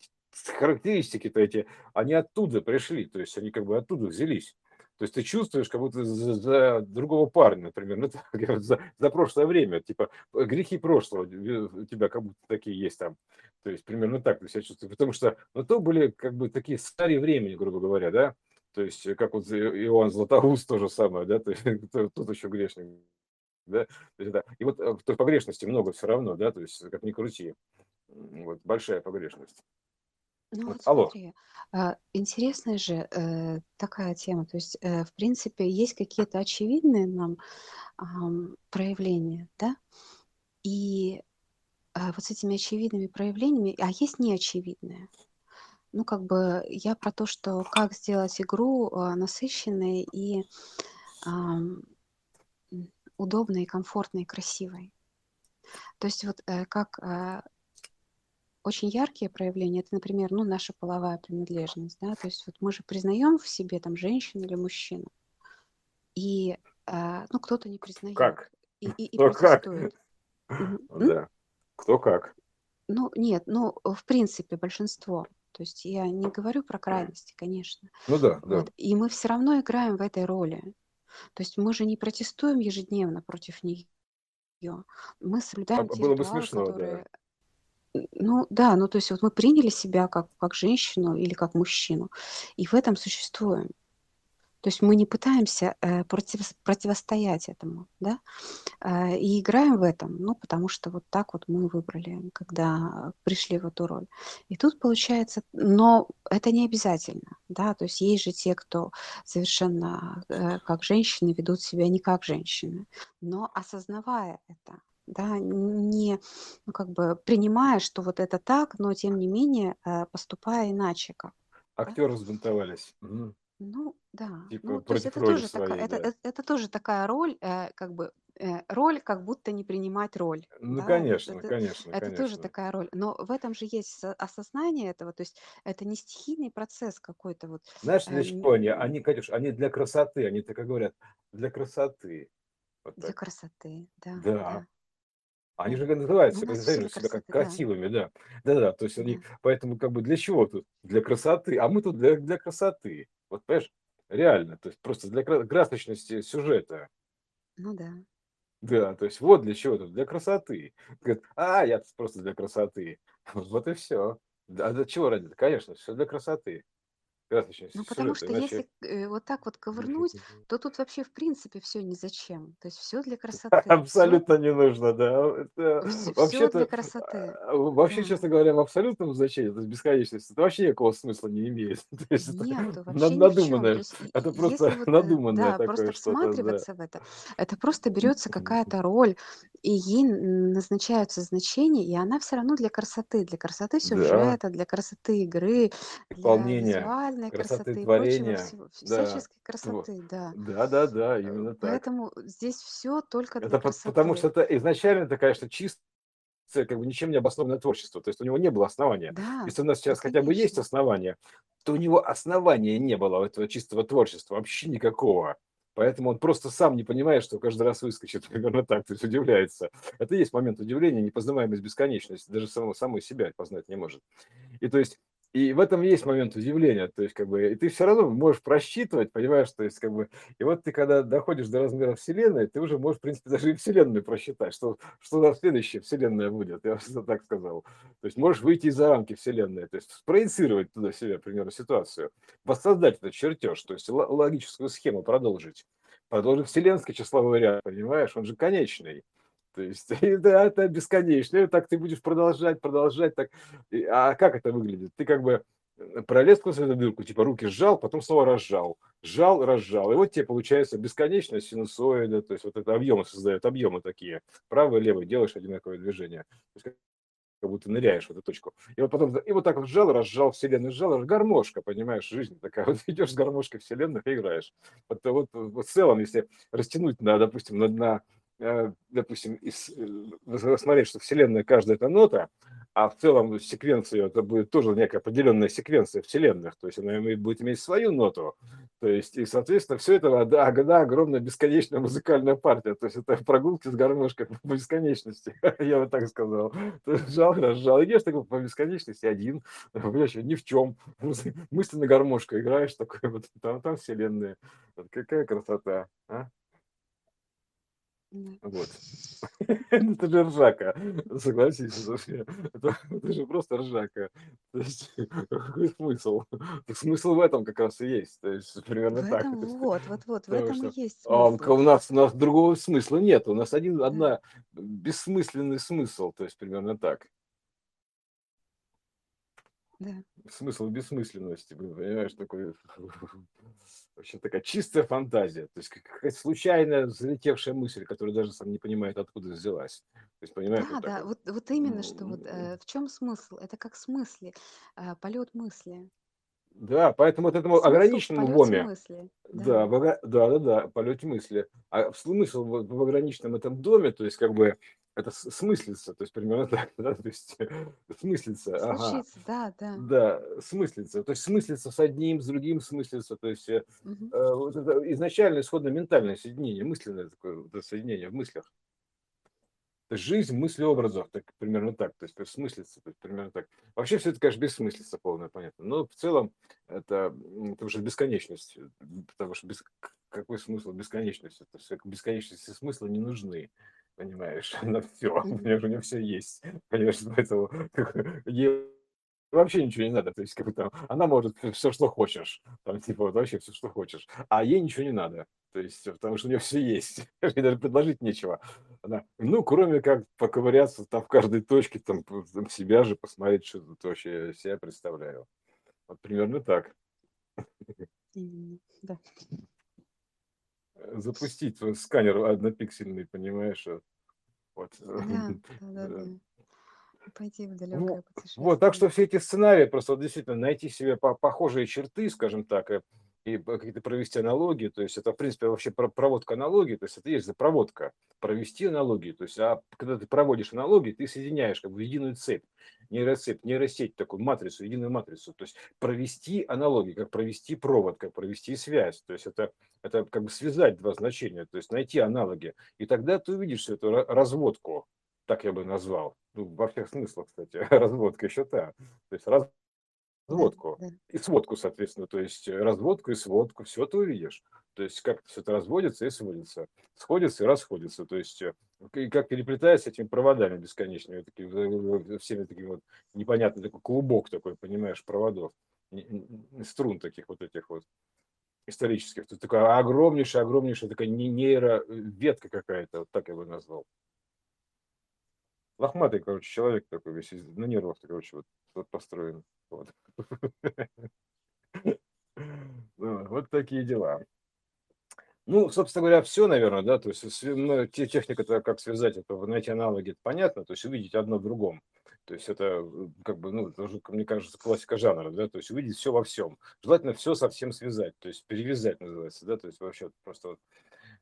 характеристики-то эти, они оттуда пришли, то есть они как бы оттуда взялись. То есть ты чувствуешь, как будто за, за другого парня, например, [LAUGHS] ну, так, за, за прошлое время, типа э, грехи прошлого э, у тебя как будто такие есть там. То есть примерно так ты себя чувствуешь. Потому что, ну, то были как бы такие старые времени, грубо говоря, да. То есть, э, как вот Иоанн Златоуст то же самое, да, [LAUGHS] то есть, [LAUGHS] то- тут еще грешник, да. То есть это- и вот э, то погрешности много все равно, да, то есть, как ни крути. Вот, большая погрешность. Ну Вот, вот алло. смотри, а, интересная же э, такая тема. То есть, э, в принципе, есть какие-то очевидные нам ам, проявления, да? И а, вот с этими очевидными проявлениями, а есть неочевидные. Ну, как бы я про то, что как сделать игру а, насыщенной и удобной, комфортной, красивой. То есть вот э, как а, очень яркие проявления, это, например, ну, наша половая принадлежность, да, то есть вот мы же признаем в себе там женщину или мужчину, И, э, ну, кто-то не признает Как? и и и Кто как? [LAUGHS] Да. Кто как. Ну, нет, ну, в принципе, большинство. То есть я не говорю про крайности, конечно. Ну да, да. Вот. И мы все равно играем в этой роли. То есть мы же не протестуем ежедневно против неё. Мы А соблюдаем б те было бы ритуалы, смешно, да. которые Н ну да, ну, то есть вот мы приняли себя как как женщину или как мужчину, и в этом существуем. То есть мы не пытаемся, э, противос противостоять этому, да, э, и играем в этом, ну, потому что вот так вот мы выбрали, когда пришли в эту роль. И тут получается но это не обязательно, да, то есть есть же те, кто совершенно, э, как женщины ведут себя не как женщины. Но осознавая это, да, не, ну, как бы принимая, что вот это так, но тем не менее, э, поступая иначе как, да. Актёры взбунтовались. Ну да. Типа Ну, то есть против это роли тоже такая своей, это да. эт это тоже такая роль, э, как бы, э, роль, как будто не принимать роль. Ну, Да, конечно, это конечно, это тоже конечно. такая роль. Но в этом же есть осознание этого. То есть это не стихийный процесс какой-то вот, Знаешь, э, для чего они? Они, Катюш, они для красоты, они так и говорят: "Для красоты". Вот Для красоты, да, Да. да. Они же г называют Ну, у себя, как красоты, да. красивыми, да. Да-да-да, то есть они поэтому как бы для чего тут? Для красоты, а мы тут для для красоты. Вот понимаешь, реально, то есть просто для кра красочности сюжета. Ну да. Да, то есть вот для чего тут, для красоты. Говорят: "А, я тут просто для красоты". [LAUGHS] Вот и. Да, а для чего ради? Конечно, всё для красоты. Красочности Ну, потому сюжета, что если, иначе э, вот так вот ковырнуть, [LAUGHS] то тут вообще в принципе всё ни зачем. То есть всё для красоты, [LAUGHS] Абсолютно не нужно, да. Это вс всё для красоты. а, вообще, Да. честно говоря, в абсолютном значении, то есть бесконечности, это вообще никакого смысла не имеет. [LAUGHS] Это на вообще ни в надуманное, это если просто вот, э, надуманное да, просто да. всматриваться в это, это просто берётся какая-то роль, и ей назначаются значения, и она всё равно для красоты, для красоты Да. сюжета, для красоты игры, для Визуальной красоты красоты прочего творения, всего, да. всяческой красоты, да. да-да-да, Э, именно так. поэтому здесь всё только для Это пот потому что это изначально это, конечно, чистое, как бы ничем не обоснованное творчество. То есть у него не было основания. Да, Если у нас сейчас хотя бы есть конечно. основания, то у него основания не было, у этого чистого творчества, вообще никакого. Поэтому он просто сам не понимает, что каждый раз выскочит [LAUGHS] примерно так, то есть удивляется. Это и есть момент удивления, непознаваемость бесконечности, даже самого самой себя познать не может. И то есть и в этом есть момент удивления. То есть как бы и ты всё равно можешь просчитывать, понимаешь, то есть как бы и вот ты когда доходишь до размеров Вселенной, ты уже можешь, в принципе, [LAUGHS] даже и Вселенную просчитать, что что за следующая Вселенная будет, я всегда так сказал. То есть можешь выйти за рамки Вселенной, то есть спроецировать туда себя, к ситуацию, воссоздать этот чертеж, то есть логическую схему продолжить. Продолжить вселенский числовой ряд, понимаешь, он же конечный. То есть [LAUGHS] да, это бесконечно. И так ты будешь продолжать, продолжать так. А как это выглядит? Ты как бы, э, пролез сквозь эту дырку, типа руки сжал, потом снова разжал, сжал, разжал. И вот те получается бесконечная синусоида, то есть вот это объемы создает, объемы такие. Правый, левый делаешь одинаковое движение. То есть как будто ныряешь в эту точку. И вот потом и вот так вот сжал, разжал, вселенную сжал, гармошка, понимаешь, жизнь такая. [LAUGHS] Вот идешь с гармошкой вселенных и играешь. Вот вот вот в целом, если растянуть на, допустим, на на, допустим, из э, рассмотреть, что вселенная каждая- это нота, а в целом секвенция это будет тоже некая определенная секвенция вселенных. То есть она будет иметь свою ноту. То есть и, соответственно, всё это да, одна огромная бесконечная музыкальная партия. То есть это прогулки с гармошкой [LAUGHS] по бесконечности. [LAUGHS] Я бы так сказал. То есть сжал, разжал. Идешь такой по бесконечности один, [LAUGHS] понимаешь, ни в чём. Мысленно гармошкой играешь такой вот, там там вселенная. Какая красота, а? Вот. [LAUGHS] Ну это же ржака, согласись. Это это же просто ржака. То есть какой смысл? Так смысл в этом как раз и есть. То есть В примерно так. этом То [LAUGHS] есть вот вот вот, в этом и что, есть а, смысл. у нас у нас другого смысла нет. У нас один Да. одна бессмысленный смысл, то есть примерно так. Да. Смысл бессмысленности, понимаешь, такой [LAUGHS] вообще такая чистая фантазия. То есть как какая-то случайная залетевшая мысль, которая даже сам не понимает, откуда взялась. То есть понимаешь, Да, вот да, вот. вот именно, что вот, э, в чём смысл? Это как с мысли, э, полёт мысли. Да, поэтому вот этому Смысл в ограниченному в уме, мысли. да, Да. в ога да-да-да, полёте мысли. А смысл в в ограниченном этом доме, то есть как бы это смыслится, то есть примерно так, да, то есть [LAUGHS] смыслится, ага, да, да. да, смыслится, то есть смыслится с одним, с другим смыслится, то есть Мгм. э, вот это изначально исходно-ментальное соединение, мысленное такое вот это соединение в мыслях. Жизнь в мыслеобразах, так, примерно так, то есть смыслится, то есть примерно так. Вообще все это, конечно, бессмыслица полная, понятно, но в целом это, это уже бесконечность, потому что без, какой смысл бесконечности? То есть бесконечности смысла не нужны, понимаешь, [LAUGHS] на все, Мгм. понимаешь, у нее все есть, понимаешь, поэтому ей вообще ничего не надо, то есть как бы там, она может все, что хочешь, там типа вот вообще все, что хочешь, а ей ничего не надо, то есть потому что у нее все есть, [LAUGHS] ей даже предложить нечего. Она, ну, кроме как поковыряться там в каждой точке, там, там себя же посмотреть, что тут вообще себя представляю. Вот примерно так. Именно, да. Запустить сканер однопиксельный, понимаешь, вот. [LAUGHS] Да, да, да. Пойти в Ну, далекое вот, так что путешествие. все эти сценарии, просто вот действительно найти себе по- похожие черты, скажем так, э, какие-то провести аналогии, то есть это, в принципе, вообще про- проводка аналогии, то есть это и есть за проводка, провести аналогии, то есть, а когда ты проводишь аналогии, ты соединяешь как бы единую цепь, нейроцепь, нейросеть, такую матрицу, единую матрицу, то есть провести аналогии, как провести провод, как провести связь, то есть это, это как бы связать два значения, то есть найти аналоги, и тогда ты увидишь всю эту ра- разводку, так я бы назвал, ну, во всех смыслах, кстати, [LAUGHS] разводка еще та, то есть Да, разводку да. и сводку, соответственно, то есть разводку и сводку, все ты увидишь, то есть как все это разводится и сводится, сходится и расходится, то есть э, и как переплетается этими проводами бесконечными, такими, э, э, всеми такими вот непонятный такой клубок такой, понимаешь, проводов, струн таких вот этих вот исторических, тут такая огромнейшая, огромнейшая такая не- нейроветка какая-то, вот так я бы назвал. Лохматый, короче, человек такой весь из- на нервах, короче, вот, построен. Вот. [LAUGHS] Ну, Вот такие дела. Ну, собственно говоря, все, наверное, да, то есть ну, те- техника, как связать это, найти аналоги, это понятно, то есть увидеть одно в другом. То есть это э, как бы, ну, тоже, мне кажется, классика жанра, да, то есть увидеть все во всем. Желательно все совсем связать, то есть перевязать называется, да, то есть вообще просто вот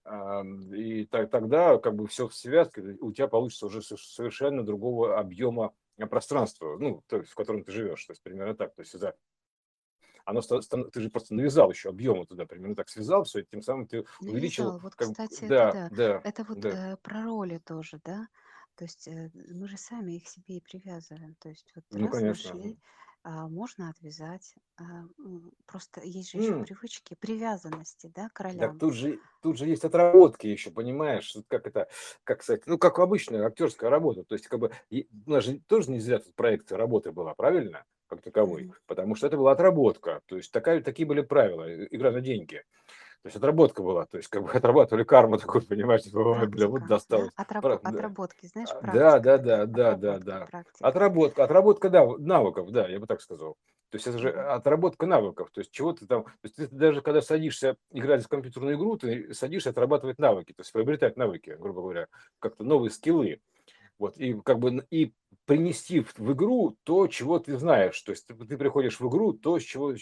И та- тогда как бы все в связке, у тебя получится уже со- совершенно другого объема а, пространства, ну, то есть, в котором ты живешь, то есть примерно так, то есть это оно ты же просто навязал еще объемы туда, примерно так связал все, и тем самым ты увеличил, Навязал. Вот, как, кстати, это да, да. да, Это вот да, э, про роли тоже, да. То есть э, мы же сами их себе и привязываем. То есть вот ну, раз конечно. нашли, можно отвязать. а, Просто есть же еще М, привычки привязанности, да, к Так тут же, тут же есть отработки еще, понимаешь, как это, как сказать, ну, как обычная актерская работа, то есть, как бы, у нас же тоже не зря тут проекция работы была, правильно, как таковой, Мгм. потому что это была отработка, то есть, такая, такие были правила, игра на деньги, то есть, отработка была, то есть, как бы [LAUGHS] отрабатывали карму такую, понимаешь, типа, бля, вот да? досталось, Отрабо- Пра- да, Отработки, знаешь, а, да, практика да, да, да, да, да, практика. отработка, отработка, да, навыков, да, я бы так сказал. То есть это же отработка навыков. То есть чего ты там... То есть ты даже когда садишься играть в компьютерную игру, ты садишься отрабатывать навыки, то есть приобретать навыки, грубо говоря, как-то новые скиллы. Вот, и как бы и принести в, игру то, чего ты знаешь. То есть ты, приходишь в игру, то, с чего,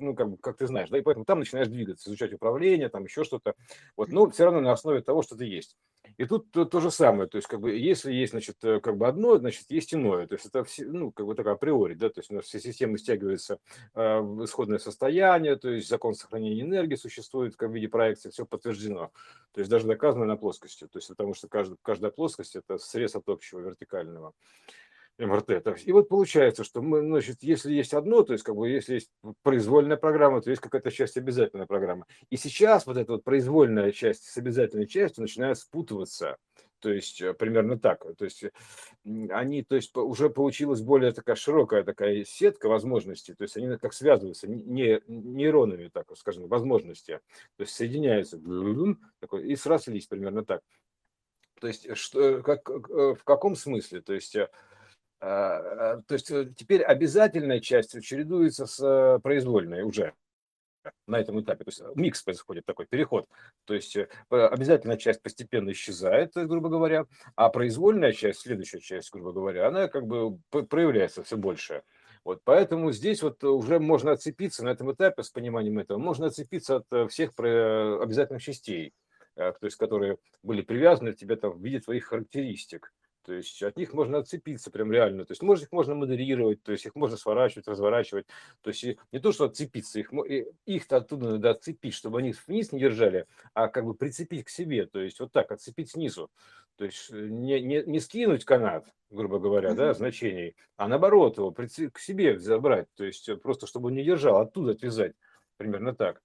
ну, как, как ты знаешь, да, и поэтому там начинаешь двигаться, изучать управление, там еще что-то. Вот, но все равно на основе того, что ты есть. И тут то, то же самое, то есть, как бы, если есть, значит, э, как бы одно, значит, есть иное. То есть, это все, ну, как бы так априори, да, то есть, у нас все системы стягиваются э, в исходное состояние, то есть, закон сохранения энергии существует как в виде проекции, все подтверждено. То есть, даже доказано на плоскости, то есть, потому что каждая, каждая плоскость – это срез от общего вертикального. МРТ. И вот получается, что мы, значит, если есть одно, то есть как бы если есть произвольная программа, то есть какая-то часть обязательной программы. И сейчас вот эта вот произвольная часть с обязательной частью начинает спутываться. То есть э, примерно так. То есть м, они, то есть уже получилась более такая широкая такая сетка возможностей. То есть они как связываются не нейронами, так скажем, возможности. То есть соединяются и срослись примерно так. То есть что, как, э, в каком смысле? То есть э, То есть э, теперь обязательная часть чередуется с э, произвольной уже на этом этапе. То есть э, микс происходит такой, переход. То есть обязательная часть постепенно исчезает, грубо говоря, а произвольная часть, следующая часть, грубо говоря, она как бы проявляется все больше. Вот поэтому здесь вот уже можно отцепиться на этом этапе с пониманием этого, можно отцепиться от всех обязательных частей. то есть которые были привязаны к тебе там в виде твоих характеристик. То есть от них можно отцепиться прям реально. То есть может, их можно модерировать, то есть их можно сворачивать, разворачивать. То есть не то, что отцепиться, их, их-то оттуда надо отцепить, чтобы они вниз не держали, а как бы прицепить к себе. То есть вот так, отцепить снизу. То есть э, не, не, не скинуть канат, грубо говоря, да, значений, а наоборот его к себе забрать. То есть э, просто чтобы он не держал, оттуда отвязать. Примерно так.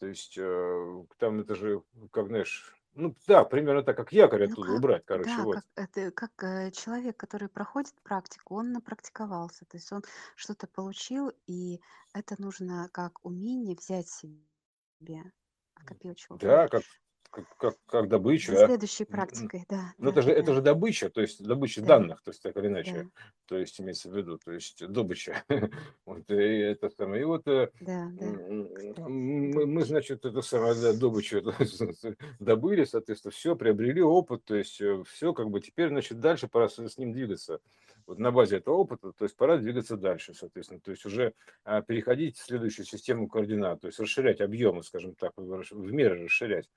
То есть э, там это же, как знаешь, ну да, примерно так, как якорь Ну оттуда как, убрать, короче, да, вот. как это, как э, человек, который проходит практику, он напрактиковался, то есть он что-то получил, и это нужно как умение взять себе в копилочку, вот, Да, как, как, как, как добычу, за а следующей практикой, да, Ну, да, это же, это да, же добыча, то есть добыча да, данных, то есть так или иначе, да, то есть имеется в виду, то есть добыча. [LAUGHS] Вот, и это самое. И вот э, да, да, мы, мы, значит, это самое, да, добычу [LAUGHS] добыли, соответственно, все, приобрели опыт, то есть все, как бы теперь, значит, дальше пора с, ним двигаться. Вот на базе этого опыта, то есть пора двигаться дальше, соответственно, то есть уже а, переходить в следующую систему координат, то есть расширять объемы, скажем так, в в меры расширять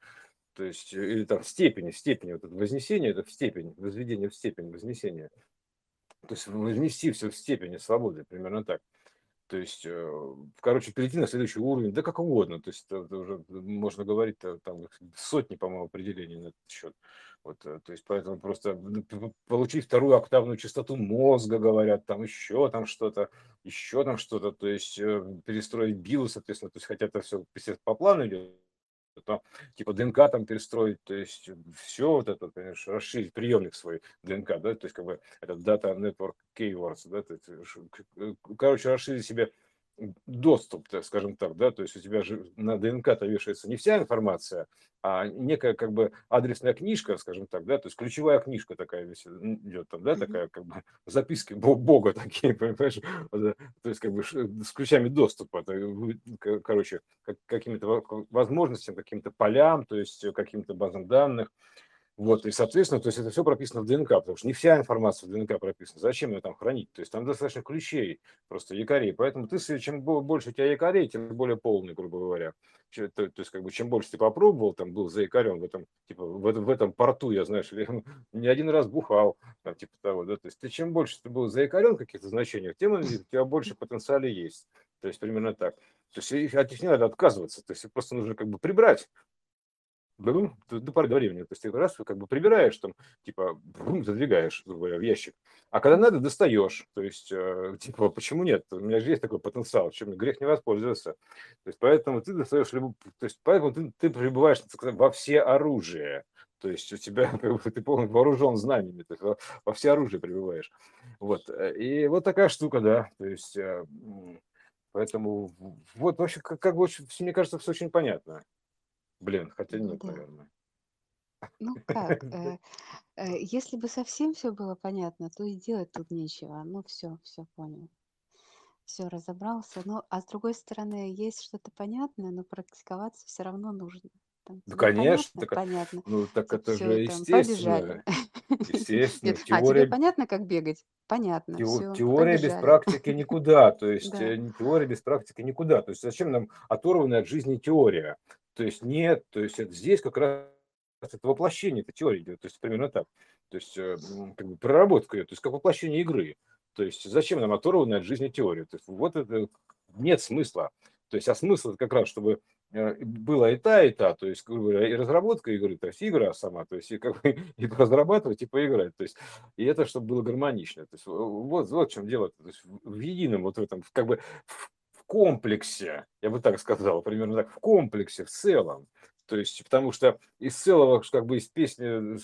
то есть, э, или там в степени, степени, вот это вознесение, это в степень, возведение в степень, вознесение. То есть вознести все в степени свободы, примерно так. То есть, э, короче, перейти на следующий уровень, да как угодно. То есть, это уже можно говорить, там сотни, по-моему, определений на этот счет. Вот, э, то есть, поэтому просто получить вторую октавную частоту мозга, говорят, там еще там что-то, еще там что-то, то есть перестроить билу, соответственно, то есть, хотя это все по плану идет, там, типа ДНК там перестроить, то есть все вот это, конечно, расширить приемник свой ДНК, да, то есть как бы это Data Network Keywords, да, то есть, э, короче, расширить себе доступ, так скажем так, да, то есть у тебя же на ДНК-то вешается не вся информация, а некая как бы адресная книжка, скажем так, да, то есть ключевая книжка такая весь идет там, да, такая как бы записки Бога такие, [LAUGHS] понимаешь, то есть как бы с ключами доступа, короче, какими-то возможностям, каким-то полям, то есть каким-то базам данных, вот, и, соответственно, то есть это все прописано в ДНК, потому что не вся информация в ДНК прописана. Зачем ее там хранить? То есть там достаточно ключей, просто якорей. Поэтому ты, чем больше у тебя якорей, тем более полный, грубо говоря. То, то есть, как бы, чем больше ты попробовал, там был за якорем в этом, типа, в этом, в этом порту, я, знаешь, не один раз бухал, там, типа того, да, то есть ты чем больше ты был за якорем в каких-то значениях, тем у тебя больше потенциала есть. То есть примерно так. То есть от них не надо отказываться, то есть просто нужно как бы прибрать до, до поры до времени. То есть ты раз как бы прибираешь, там, типа, брум, задвигаешь, в ящик. А когда надо, достаешь. То есть, э, типа, почему нет? У меня же есть такой потенциал, чем грех не воспользоваться. То есть, поэтому ты достаешь, то есть, поэтому ты, ты пребываешь сказать, во все оружие. То есть у тебя, [LAUGHS] как бы, ты полностью вооружен знаниями, то есть во, во все оружие пребываешь. Вот. И вот такая штука, да. То есть, э, поэтому, вот, вообще, как, как бы, мне кажется, все очень понятно. Блин, хотя Ну нет, да. наверное. Ну как, э, э, если бы совсем все было понятно, то и делать тут нечего. Ну все, все понял. Все разобрался. Ну, а с другой стороны, есть что-то понятное, но практиковаться все равно нужно. Там тебе конечно, понятно? так, Понятно. ну так Типа это все, же там, побежали. естественно. Естественно, [LAUGHS] Нет, а тебе теория, понятно, как бегать? Понятно, тео- все, теория без побежали. практики никуда. То [LAUGHS] есть Да. э, теория без практики никуда. То есть зачем нам оторванная от жизни теория? То есть нет, то есть это здесь как раз это воплощение, это теория идет. То есть примерно так. То есть э, как бы проработка ее, то есть как воплощение игры. То есть зачем нам оторванная от жизни теория? То есть вот это нет смысла. То есть а смысл это как раз, чтобы э, была и та, и та, то есть, грубо говоря, и разработка игры, то есть игра сама, то есть и как бы [LAUGHS] и разрабатывать, и поиграть, то есть и это, чтобы было гармонично, то есть вот, вот в чем дело, то есть в едином вот в этом, как бы в комплексе, я бы так сказал, примерно так, в комплексе, в целом, то есть, потому что из целого, как бы из песни,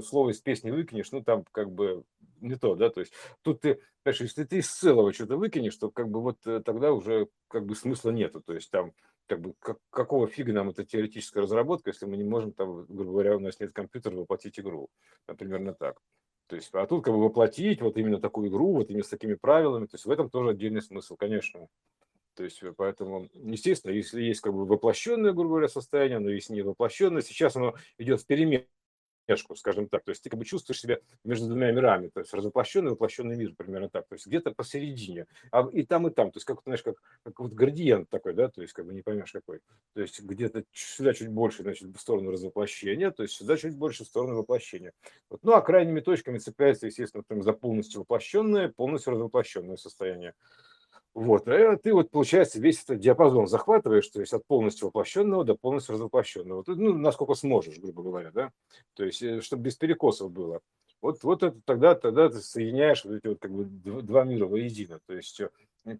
слово из песни выкинешь, ну там как бы не то, да, то есть тут ты, понимаешь, если ты из целого что-то выкинешь, то как бы вот э, тогда уже как бы смысла нету, то есть там как бы как, какого фига нам эта теоретическая разработка, если мы не можем там, грубо говоря, у нас нет компьютера воплотить игру, примерно так. То есть, а тут как бы воплотить вот именно такую игру, вот именно с такими правилами, то есть в этом тоже отдельный смысл, конечно. То есть, э, поэтому, естественно, если есть как бы воплощенное, грубо говоря, состояние, но есть не воплощенное, сейчас оно идет в перемене внешку, скажем так. То есть ты как бы чувствуешь себя между двумя мирами, то есть развоплощенный и воплощенный мир, примерно так. То есть где-то посередине, а и там, и там. То есть как, знаешь, как, как вот градиент такой, да, то есть как бы не поймешь какой. То есть где-то сюда чуть больше, значит, в сторону развоплощения, то есть сюда чуть больше в сторону воплощения. Вот. Ну, а крайними точками цепляется, естественно, там, за полностью воплощенное, полностью развоплощенное состояние. Вот, а ты вот, получается, весь этот диапазон захватываешь, то есть от полностью воплощенного до полностью развоплощенного. Ну, насколько сможешь, грубо говоря, да? То есть, э, чтобы без перекосов было. Вот, вот это тогда, тогда ты соединяешь вот эти вот как бы два мира воедино, то есть э,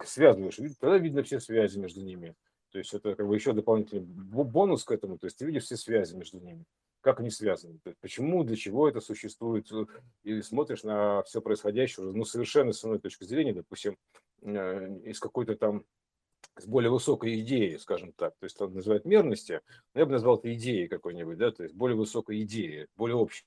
связываешь, тогда видно все связи между ними. То есть это как бы еще дополнительный бонус к этому, то есть ты видишь все связи между ними, как они связаны, почему, для чего это существует, э, и смотришь на все происходящее, ну, совершенно с иной точки зрения, допустим, Э, из какой-то там с более высокой идеи, скажем так, то есть он называет мерности, но я бы назвал это идеей какой-нибудь, да, то есть более высокой идеей, более общей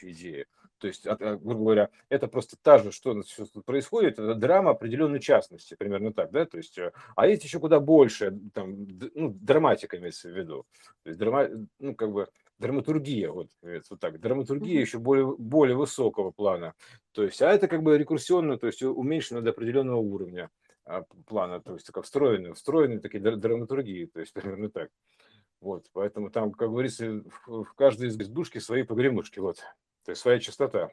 идеи. То есть, грубо говоря, это просто та же, что, что происходит, это драма определенной частности, примерно так, да, то есть, э, а есть еще куда больше, там, ну, драматика имеется в виду, то есть, драма, ну, как бы, драматургия, вот, вот так, драматургия еще более, более высокого плана, то есть, а это как бы рекурсионно, то есть уменьшено до определенного уровня а, плана, то есть, как встроенные, встроенные такие драматургии, то есть, [LAUGHS] примерно так. Вот, поэтому там, как говорится, в каждой избушке свои погремушки, вот, то есть своя частота.